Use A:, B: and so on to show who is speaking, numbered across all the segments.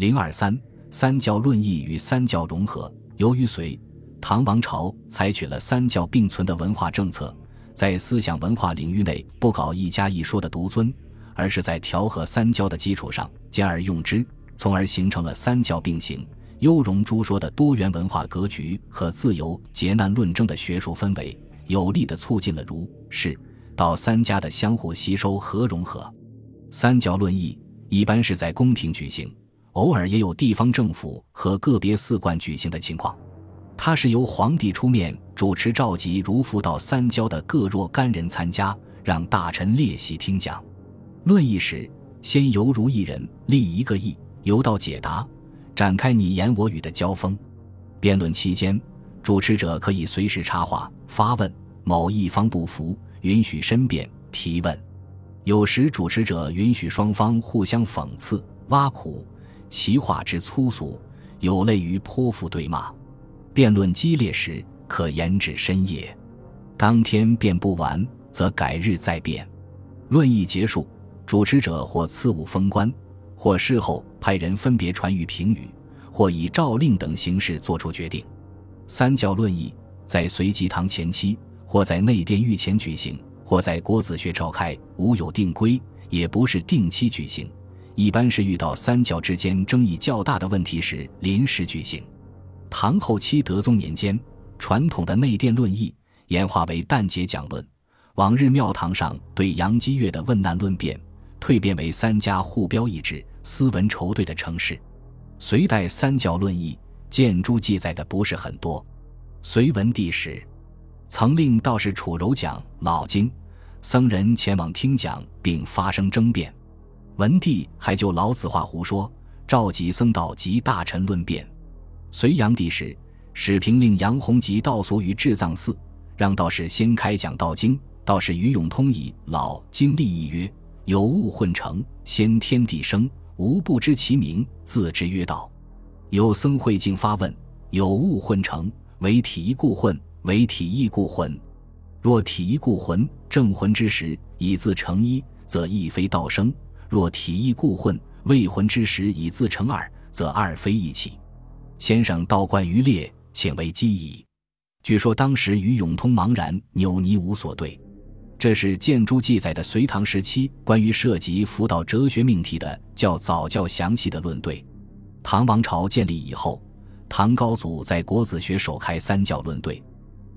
A: 零二三三教论义与三教融合。由于隋唐王朝采取了三教并存的文化政策，在思想文化领域内不搞一家一说的独尊，而是在调和三教的基础上兼而用之，从而形成了三教并行、优容诸说的多元文化格局和自由劫难论证的学术氛围，有力地促进了儒、释、道三家的相互吸收和融合。三教论义一般是在宫廷举行，偶尔也有地方政府和个别寺观举行的情况。它是由皇帝出面主持，召集儒佛道三教的各若干人参加，让大臣列席听讲。论议时，先由儒一人立一个议，由道解答，展开你言我语的交锋。辩论期间，主持者可以随时插话发问，某一方不服，允许申辩提问。有时主持者允许双方互相讽刺、挖苦，其话之粗俗，有类于泼妇对骂。辩论激烈时，可延至深夜。当天辩不完，则改日再辩。论议结束，主持者或赐物封官，或事后派人分别传谕评语，或以诏令等形式作出决定。三教论议在隋吉唐前期，或在内殿御前举行。或在国子学召开，无有定规，也不是定期举行，一般是遇到三教之间争议较大的问题时临时举行。唐后期德宗年间，传统的内殿论议演化为旦节讲论，往日庙堂上对杨基月的问难论辩，蜕变为三家互标一致、斯文筹对的程式。隋代三教论议建诸记载的不是很多。隋文帝时，曾令道士楚柔讲《老经》。僧人前往听讲，并发生争辩。文帝还就老子话胡说，召集僧道及大臣论辩。隋炀帝时，始平令杨弘及道俗于智藏寺，让道士先开讲道经。道士于永通以老经立意曰：“有物混成，先天地生，吾不知其名，自之曰道。”有僧会敬发问：“有物混成，为体一故混，为体异故混？若体一故混？”正魂之时，以自成一，则一非道生；若体意故混，未魂之时，以自成二，则二非一起。先生道观于列，请为机矣。据说当时与永通茫然扭捏无所对。这是建筑记载的隋唐时期关于涉及辅导哲学命题的较早较详细的论对。唐王朝建立以后，唐高祖在国子学首开三教论对，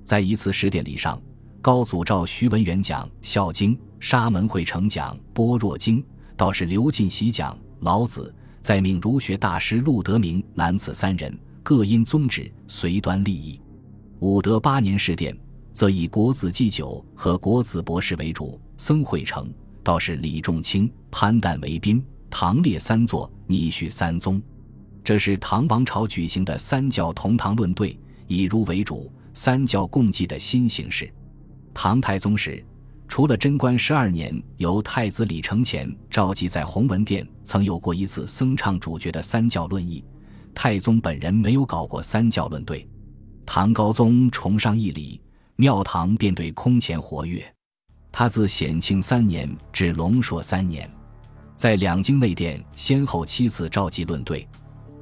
A: 在一次十典礼上。高祖召徐文远讲《孝经》，沙门会成讲《般若经》，倒是刘进喜讲《老子》，再命儒学大师陆德明男子三人，各因宗旨随端立意。武德八年试典，则以国子祭酒和国子博士为主，僧会成、倒是李仲卿、潘旦为宾，唐列三座，拟序三宗。这是唐王朝举行的三教同堂论对，以儒为主，三教共济的新形式。唐太宗时，除了贞观十二年由太子李承乾召集在弘文殿曾有过一次僧唱主角的三教论议，太宗本人没有搞过三教论对。唐高宗崇尚义理，庙堂便对空前活跃。他自显庆三年至隆朔三年，在两京内殿先后七次召集论对。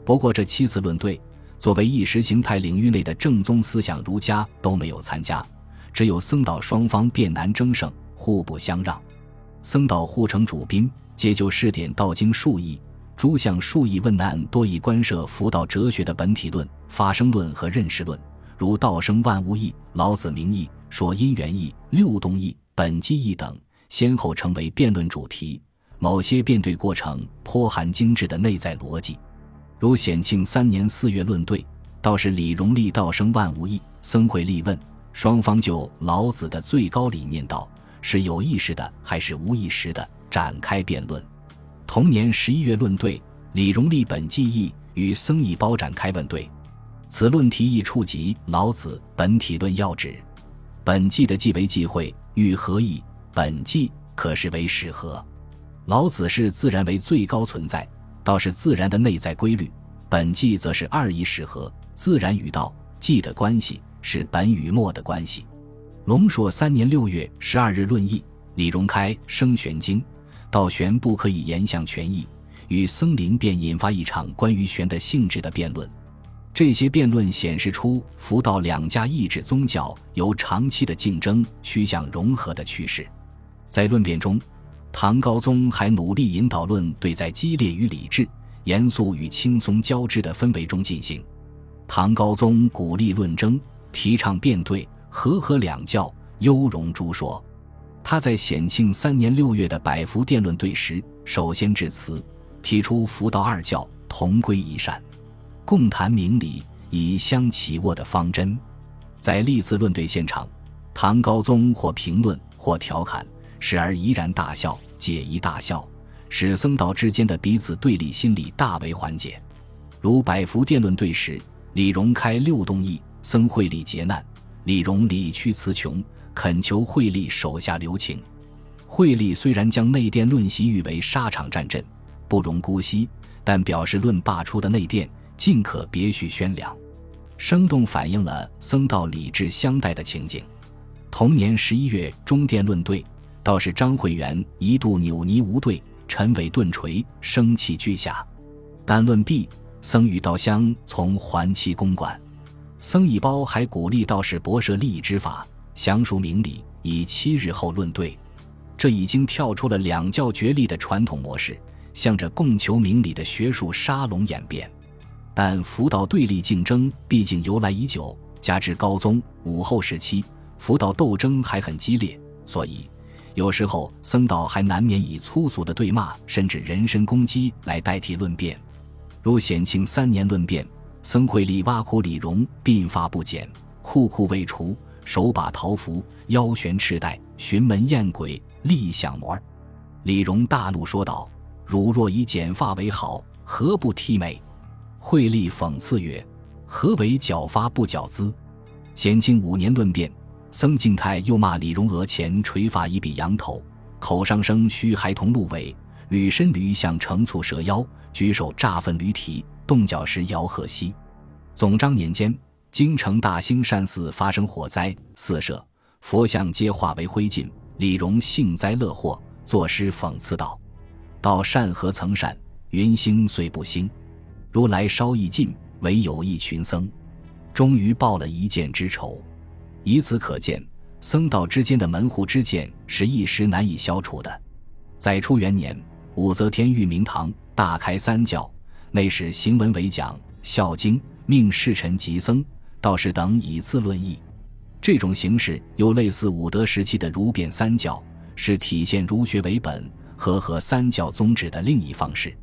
A: 不过这七次论对，作为意识形态领域内的正宗思想儒家都没有参加。只有僧道双方辩难争胜，互不相让。僧道互成主宾，皆就试点道经数义，诸相数义问难多以关涉佛道哲学的本体论、发生论和认识论，如道生万物义、老子名义、说因缘义、六动义、本机义等，先后成为辩论主题。某些辩对过程颇含精致的内在逻辑，如显庆三年四月论对，道士李荣立道生万物义，僧会立问。双方就老子的最高理念道是有意识的还是无意识的展开辩论。同年十一月论对，李荣立本纪义与僧义包展开问对。此论题亦触及老子本体论要旨。本纪的纪为忌讳，欲何意？本纪可视为始合。老子是自然为最高存在，道是自然的内在规律。本纪则是二义始合，自然与道纪的关系。是本与末的关系。龙朔三年六月十二日论议，李荣开生玄经，道玄不可以言象全义，与僧灵便引发一场关于玄的性质的辩论。这些辩论显示出佛道两家意志宗教由长期的竞争趋向融合的趋势。在论辩中，唐高宗还努力引导论对在激烈与理智、严肃与轻松交织的氛围中进行。唐高宗鼓励论争，提倡辩对，和合两教，优容诸说。他在显庆三年六月的百福殿论对时，首先致辞，提出佛道二教同归一善。共谈明理，以相齐握的方针，在历次论对现场，唐高宗或评论或调侃，时而怡然大笑，解疑大笑，使僧道之间的彼此对立心理大为缓解。如百福殿论对时，李荣开六洞义，僧惠力劫难，李荣理屈词穷，恳求惠力手下留情。惠力虽然将内殿论习誉为沙场战阵，不容姑息，但表示论罢出的内殿。尽可别续宣粮，生动反映了僧道理智相待的情景。同年十一月，中殿论对，道士张惠元一度扭捏无对，陈伟顿锤，生气俱下。但论毕，僧与道相从还期公馆。僧一包还鼓励道士博涉利益之法，详述明理，以七日后论对。这已经跳出了两教角力的传统模式，向着共求明理的学术沙龙演变。但佛道对立竞争毕竟由来已久，加之高宗武后时期佛道斗争还很激烈，所以有时候僧道还难免以粗俗的对骂甚至人身攻击来代替论辩。如显庆三年论辩，僧会力挖苦李荣鬓发不减，裤裤未除，手把桃符，腰悬赤带，寻门宴鬼，立想魔。李荣大怒说道：“汝若以剪发为好，何不剃眉？”惠利讽刺曰：“何为绞发不绞资？”显庆五年论辩，僧敬泰又骂李荣额前垂发一比羊头，口上生须孩童鹿尾，履身驴像乘簇蛇腰，举手炸粪驴蹄，动脚时摇鹤兮。总章年间，京城大兴善寺发生火灾，四舍佛像皆化为灰烬。李荣幸灾乐祸，作诗讽刺道：“道善何曾善，云兴虽不兴。”如来稍一尽，唯有一群僧，终于报了一箭之仇。以此可见，僧道之间的门户之见是一时难以消除的。在初元年，武则天御明堂，大开三教，内史行文为讲《孝经》，命侍臣及僧、道士等以次论议。这种形式又类似武德时期的儒辩三教，是体现儒学为本和合三教宗旨的另一方式。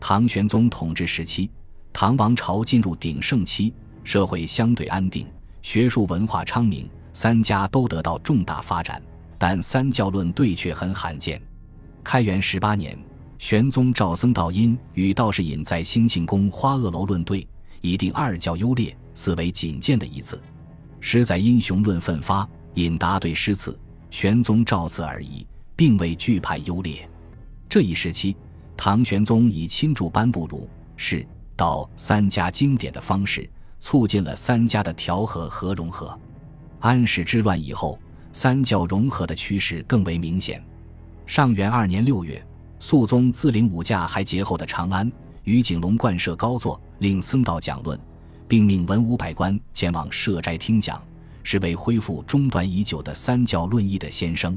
A: 唐玄宗统治时期，唐王朝进入鼎盛期，社会相对安定，学术文化昌明，三家都得到重大发展。但三教论对却很罕见。开元十八年，玄宗赵僧道因与道士隐在兴庆宫花萼楼论对，以定二教优劣，此为仅见的一次。实在英雄论奋发，引答对诗词，玄宗照此而已，并未惧派优劣。这一时期。唐玄宗以亲注颁布儒、释、道三家经典的方式，促进了三家的调和和融合。安史之乱以后，三教融合的趋势更为明显。上元二年六月，肃宗自领五驾还节后的长安，于景龙观设高座，令僧道讲论，并命文武百官前往设斋听讲，是为恢复中断已久的三教论议的先声。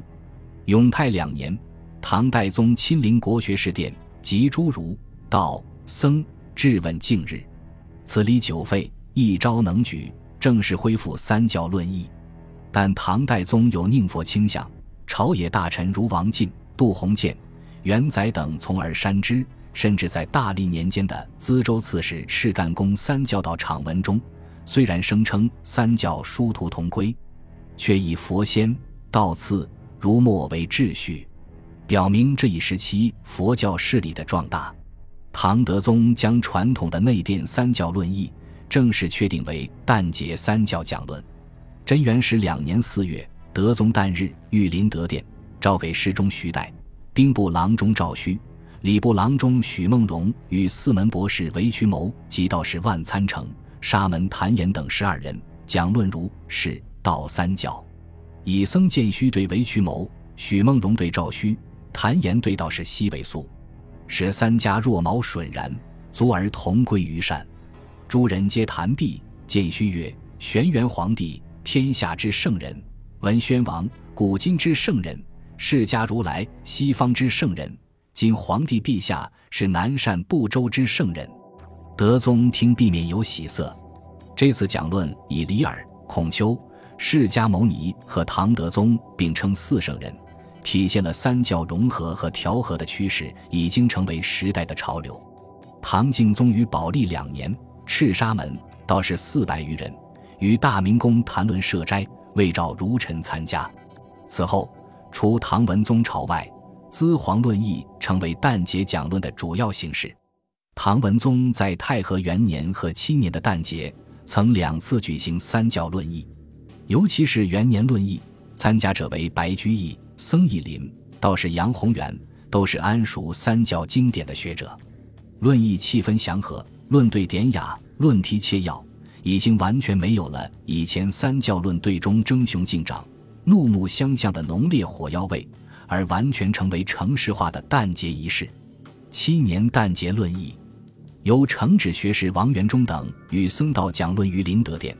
A: 永泰两年，唐代宗亲临国学士殿。及诸儒道僧质问敬日，此礼久废，一朝能举，正式恢复三教论议。但唐代宗有宁佛倾向，朝野大臣如王进、杜鸿渐、元载等从而删之。甚至在大历年间的资州刺史赤干公三教道场文中，虽然声称三教殊途同归，却以佛先、道次、儒末为秩序。表明这一时期佛教势力的壮大。唐德宗将传统的内殿三教论议正式确定为旦节三教讲论。贞元十两年四月，德宗旦日，御临德殿，诏给侍中徐代、兵部郎中赵顼、礼部郎中许梦荣与四门博士韦渠谋及道士万参成、沙门谭延等十二人讲论儒、释、道三教。以僧见虚对韦渠谋，许梦荣对赵顼。谭言对道士西为素，使三家若毛损然，足而同归于善。诸人皆谈毕，见虚曰：“玄元皇帝，天下之圣人；文宣王，古今之圣人；释迦如来，西方之圣人。今皇帝陛下是南赡部洲之圣人。”德宗听避免有喜色。这次讲论以李耳、孔丘、释迦牟尼和唐德宗并称四圣人，体现了三教融合和调和的趋势已经成为时代的潮流。唐敬宗于宝历两年。赤沙门道士四百余人，与大明宫谈论设斋，未召儒臣参加。此后，除唐文宗朝外，资黄论议成为诞节讲论的主要形式。唐文宗在太和元年和七年的诞节，曾两次举行三教论议，尤其是元年论议，参加者为白居易、僧义林、道士杨宏元，都是谙熟三教经典的学者。论议气氛祥和。论对典雅，论题切要，已经完全没有了以前三教论对中争雄竞长、怒目相向的浓烈火药味，而完全成为城市化的诞节仪式。七年诞节论议，由承旨学士王元忠等与僧道讲论于麟德殿。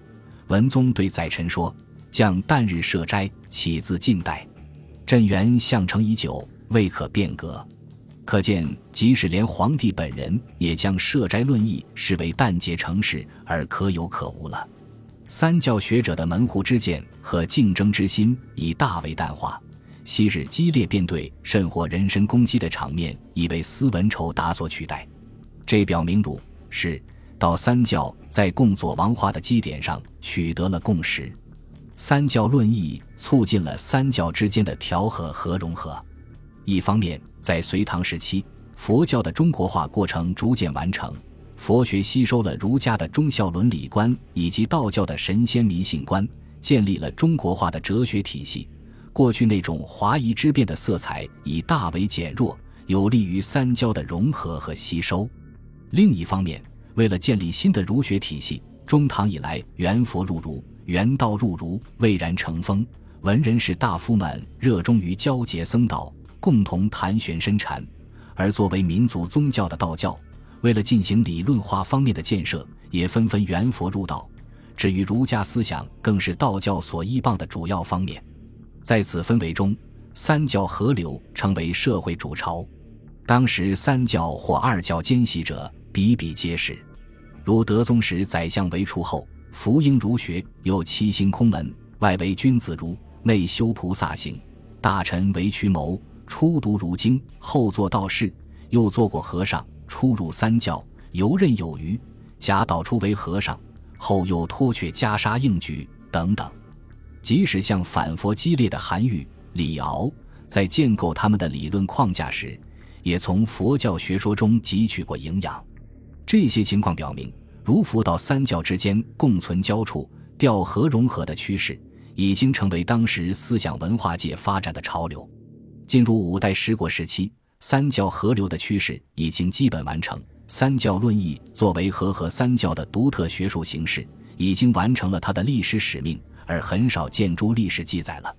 A: 文宗对载臣说：“将旦日设斋，起自晋代，镇元相成已久，未可变革。”可见，即使连皇帝本人也将设斋论议视为旦节成事而可有可无了。三教学者的门户之见和竞争之心已大为淡化，昔日激烈辩对甚或人身攻击的场面已被斯文丑达所取代。这表明儒、释、道三教在共佐王化的基点上取得了共识。三教论议促进了三教之间的调和和融合。一方面，在隋唐时期，佛教的中国化过程逐渐完成，佛学吸收了儒家的忠孝伦理观以及道教的神仙迷信观，建立了中国化的哲学体系。过去那种华夷之辩的色彩已大为减弱，有利于三教的融合和吸收。另一方面，为了建立新的儒学体系，中唐以来，元佛入儒，元道入儒，蔚然成风。文人士大夫们热衷于交结僧道。共同谈玄深禅，而作为民族宗教的道教，为了进行理论化方面的建设，也纷纷圆佛入道。至于儒家思想，更是道教所依傍的主要方面。在此氛围中，三教合流成为社会主潮。当时三教或二教兼习者比比皆是，如德宗时宰相为除后，福音儒学又七星空门，外为君子儒，内修菩萨行，大臣为屈谋。初读儒经，后做道士，又做过和尚，出入三教，游刃有余。假导出为和尚，后又脱却袈裟应举等等。即使像反佛激烈的韩愈、李敖，在建构他们的理论框架时，也从佛教学说中汲取过营养。这些情况表明，儒佛道三教之间共存交处、调和融合的趋势，已经成为当时思想文化界发展的潮流。进入五代十国时期，三教合流的趋势已经基本完成。三教论议作为和合三教的独特学术形式，已经完成了它的历史使命，而很少见诸历史记载了。